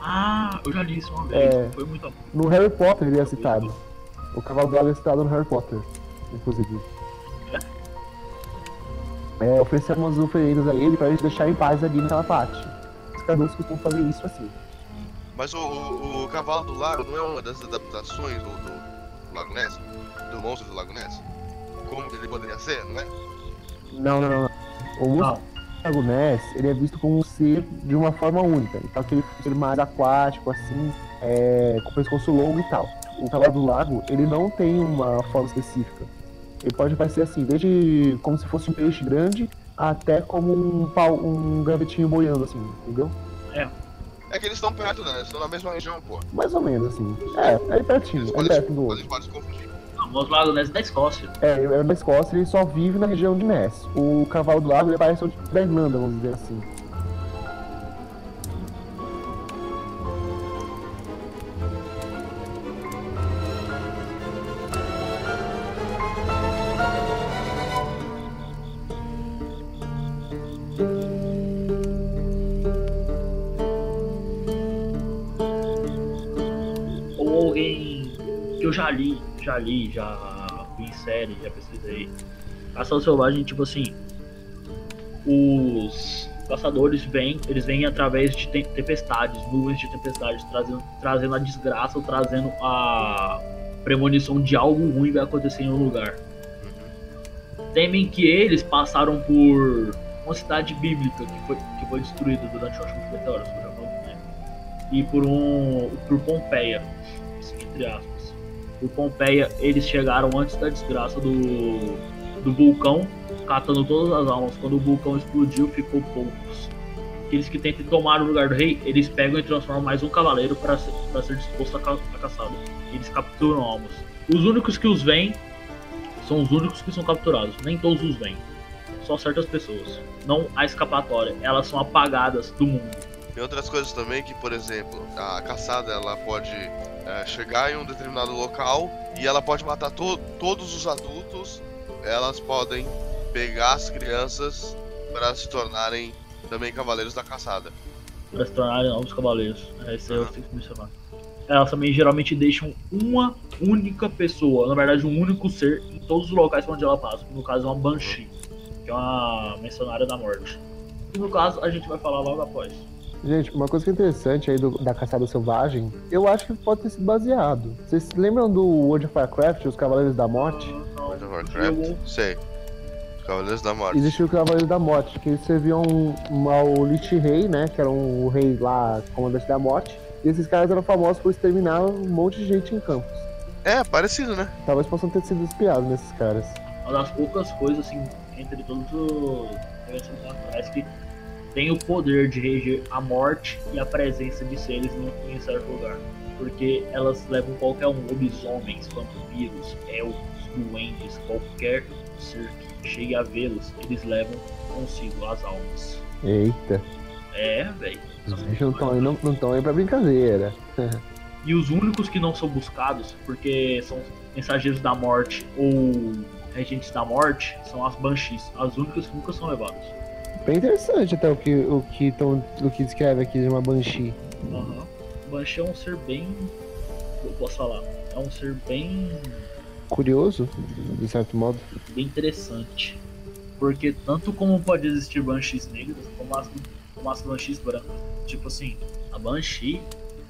Ah, eu já li isso uma vez. É. Foi muito. No Harry Potter ele é citado. O cavalo do lago é citado no Harry Potter, inclusive. É, oferecemos oferendas a ele para ele deixar em paz ali naquela parte. Os caducos costumam fazer isso assim. Mas o, o, o Cavalo do Lago não é uma das adaptações do, do Lago Ness? Do monstro do Lago Ness? Como ele poderia ser, não é? Não, não, não. O monstro do Lago Ness, ele é visto como um ser de uma forma única. Então aquele ser mais aquático, assim, é, com pescoço longo e tal. O cavalo do lago, ele não tem uma forma específica. Ele pode parecer assim, desde como se fosse um peixe grande, até como um pau, um gavetinho boiando, assim, entendeu? É, É que eles estão perto, né? Eles estão na mesma região, pô. Mais ou menos, assim. É, é pertinho, Eles é podem, perto do outro. podem se confundir. Não, os Lago Ness é da Escócia. É, é da Escócia, ele só vive na região de Ness. O cavalo do lago, ele parece o da Irlanda, vamos dizer assim. Já li, já vi em série, já pesquisei. Caçador selvagem, tipo assim, os caçadores vêm, eles vêm através de tem- tempestades, nuvens de tempestades, trazendo, trazendo a desgraça, ou trazendo a premonição de algo ruim vai acontecer em um lugar. Temem que eles passaram por uma cidade bíblica que foi, que foi destruída durante o último meteoro, né? e por um por Pompeia, entre aspas. Por Pompeia, eles chegaram antes da desgraça do, do vulcão, catando todas as almas. Quando o vulcão explodiu, ficou poucos. Aqueles que tentem tomar o lugar do rei, eles pegam e transformam mais um cavaleiro para ser, ser disposto a, ca a caçada. Eles capturam almas. Os únicos que os veem são os únicos que são capturados. Nem todos os veem. Só certas pessoas. Não há escapatória. Elas são apagadas do mundo. Tem outras coisas também que, por exemplo, a caçada ela pode é, chegar em um determinado local e ela pode matar to todos os adultos. Elas podem pegar as crianças para se tornarem também cavaleiros da caçada. para se tornarem novos cavaleiros. É, Esse eu tenho que mencionar. Elas também geralmente deixam uma única pessoa, na verdade um único ser, em todos os locais onde ela passa. No caso, é uma Banshee, que é uma mencionária da morte. E no caso, a gente vai falar logo após. Gente, uma coisa que é interessante aí do- da caçada selvagem, eu acho que pode ter sido baseado. Vocês se lembram do World of Warcraft, os Cavaleiros da Morte? World of Warcraft? Sei. Os Cavaleiros da Morte. Existiu o Cavaleiro da Morte, que eles serviam um, ao Lich Rei, né? Que era um, o rei lá, comandante da morte. E esses caras eram famosos por exterminar um monte de gente em campos. É, parecido, né? Talvez possam ter sido espiados nesses caras. Uma das poucas coisas, assim, entre todos os naturais que tem o poder de reger a morte e a presença de seres em certo lugar. Porque elas levam qualquer um, lobisomens, vampiros, elfos, duendes, qualquer ser que chegue a vê-los, eles levam consigo as almas. Eita, É, velho. os bichos não estão aí, aí pra brincadeira. E os únicos que não são buscados, porque são mensageiros da morte ou regentes da morte, são as banshees. As únicas que nunca são levadas. Bem interessante até o que, o que, tão, o que descreve aqui de uma Banshee. O Banshee é um ser bem. Eu posso falar. É um ser bem. Curioso, de certo modo. bem interessante. Porque tanto como pode existir Banshees negras, como as, como as Banshees brancas. Tipo assim, a Banshee,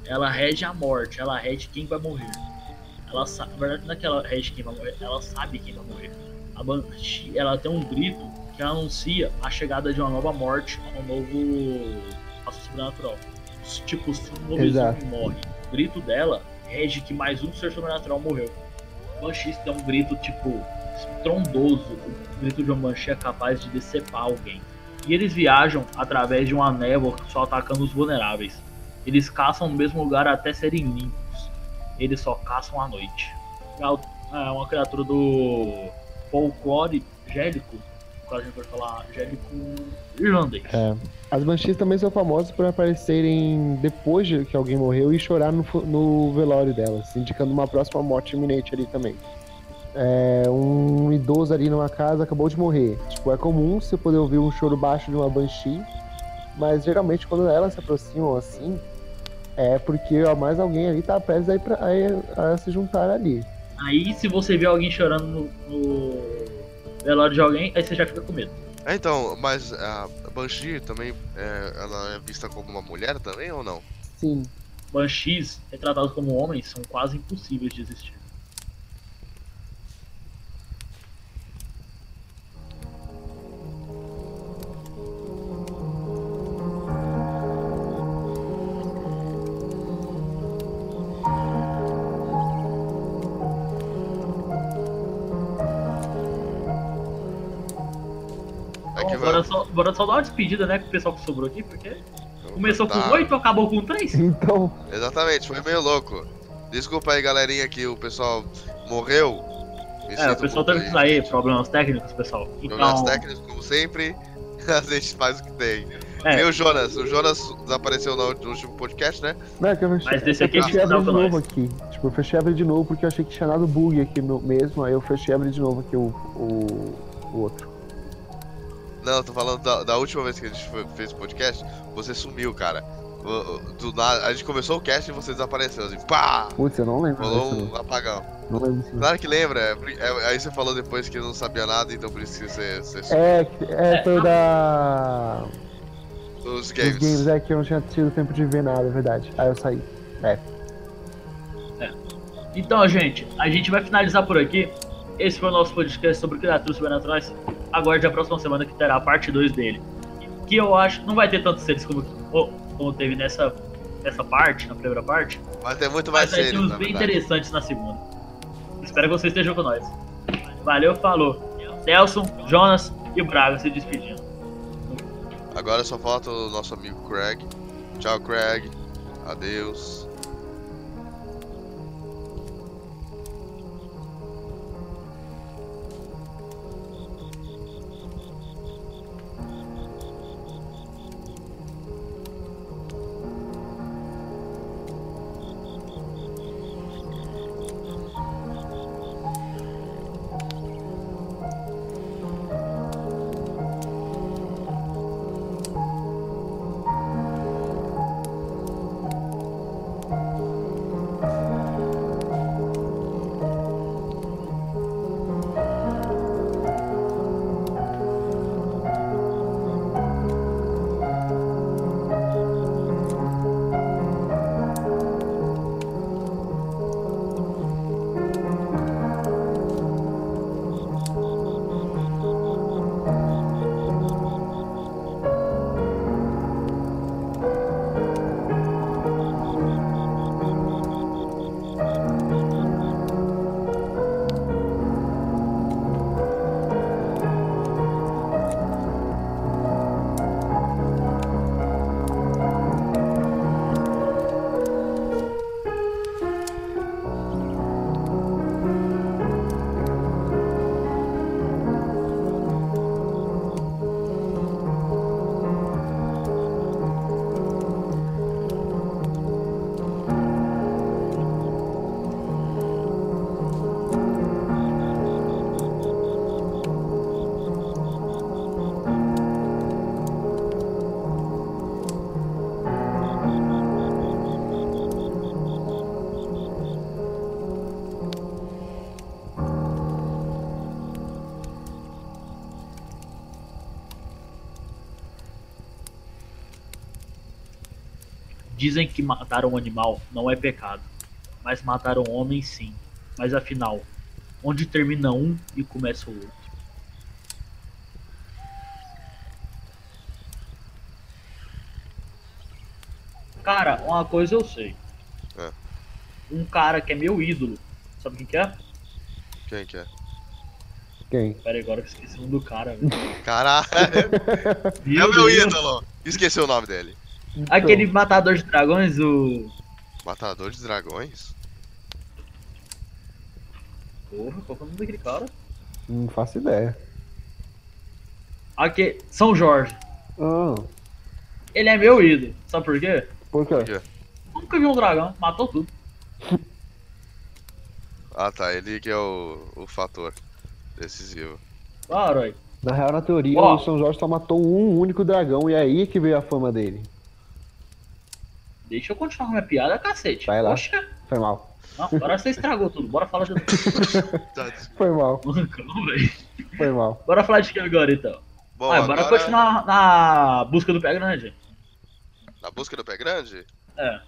ela rege a morte, ela rege quem vai morrer. Ela sabe, na verdade não é que ela rege quem vai morrer, ela sabe quem vai morrer. A Banshee, ela tem um grito que anuncia a chegada de uma nova morte, um novo passo sobrenatural. Tipo, se um lobisomem morre, o grito dela rege que mais um ser sobrenatural morreu. Banshee tem um grito, tipo, estrondoso. O grito de um Banshee é capaz de decepar alguém. E eles viajam através de uma névoa só atacando os vulneráveis. Eles caçam no mesmo lugar até serem limpos. Eles só caçam à noite. É uma criatura do folclore gélico. Caso a gente pode falar gélico irlandês. É. As Banshees também são famosas por aparecerem depois de que alguém morreu e chorar no, no velório delas, indicando uma próxima morte iminente ali também. É, um idoso ali numa casa acabou de morrer. Tipo, é comum você poder ouvir um choro baixo de uma Banshee, mas geralmente quando elas se aproximam assim, é porque ó, mais alguém ali tá prestes a, ir pra- a a se juntar ali. Aí se você vê alguém chorando no, no velório de alguém, aí você já fica com medo. É, então, mas a Banshee também, é, ela é vista como uma mulher também ou não? Sim. Banshees, retratados como homens, são quase impossíveis de existir. Que Bora só, bora só dar uma despedida, né, com o pessoal que sobrou aqui, porque Começou Tá. com 8 acabou com 3? (laughs) Então, Exatamente, foi meio louco. Desculpa aí, galerinha, que o pessoal morreu. Me É, o pessoal teve que aí. sair, problemas técnicos, pessoal. Problemas Então, técnicos, como sempre. (laughs) A gente faz o que tem. É. E o Jonas? O Jonas desapareceu no último podcast, né? não é que eu fechei, Mas desse eu aqui a fechei abrir tá de novo nós. aqui. Tipo, eu fechei abrir de novo porque eu achei que tinha dado bug aqui mesmo, aí eu fechei abrir de novo aqui o, o, o outro. Não, tô falando da, da última vez que a gente fe- fez o podcast, você sumiu, cara. Do nada, a gente começou o cast e você desapareceu, assim, pá! Putz, eu não lembro Rolou disso. um apagão. Não, lembro disso. Claro que lembra, é, é- aí você falou depois que não sabia nada, então por isso que você, você sumiu É, é, foi da. dos Os games. games é que eu não tinha tido tempo de ver nada, é verdade. Aí eu saí. então, gente, a gente vai finalizar por aqui. Esse foi o nosso podcast sobre criaturas sobrenaturais. Aguarde a próxima semana que terá a parte 2 dele. Que eu acho não vai ter tantos seres como, como teve nessa, nessa parte, na primeira parte. Vai ter muito mais Mas vai ter seres, uns bem verdade. interessantes na segunda. Espero que vocês estejam com nós. Valeu, falou. Nelson, Jonas e o Braga se despedindo. Agora só falta o nosso amigo Craig. Tchau, Craig. Adeus. Dizem que matar um animal não é pecado, mas matar um homem sim. Mas afinal, onde termina um e começa o outro? Cara, uma coisa eu sei. É. Um cara que é meu ídolo. Sabe quem que é? Quem que é? Quem? Pera aí, agora que eu esqueci o nome do cara. velho. Caralho! (laughs) é Meu o meu Deus. ídolo! Esqueci o nome dele. Aquele matador de dragões, o. Matador de dragões? Porra, qual que é o nome daquele cara? Não faço ideia. Aqui, São Jorge. Ah, Ele é meu ídolo. Sabe por quê? por quê? Por quê? Nunca vi um dragão, matou tudo. (laughs) Ah tá, ele que é o, o fator decisivo. Claro, aí. Na real, na teoria, Ó. o São Jorge só matou um único dragão e é aí que veio a fama dele. Deixa eu continuar com minha piada, cacete. Vai lá. Poxa. Foi mal. Não, agora você estragou tudo. Bora falar de. Tá, (laughs) Foi mal. Calma, velho. Foi mal. Bora falar de que agora, então? Bom, Ah, bora agora, continuar na busca do pé grande. na busca do pé grande? É.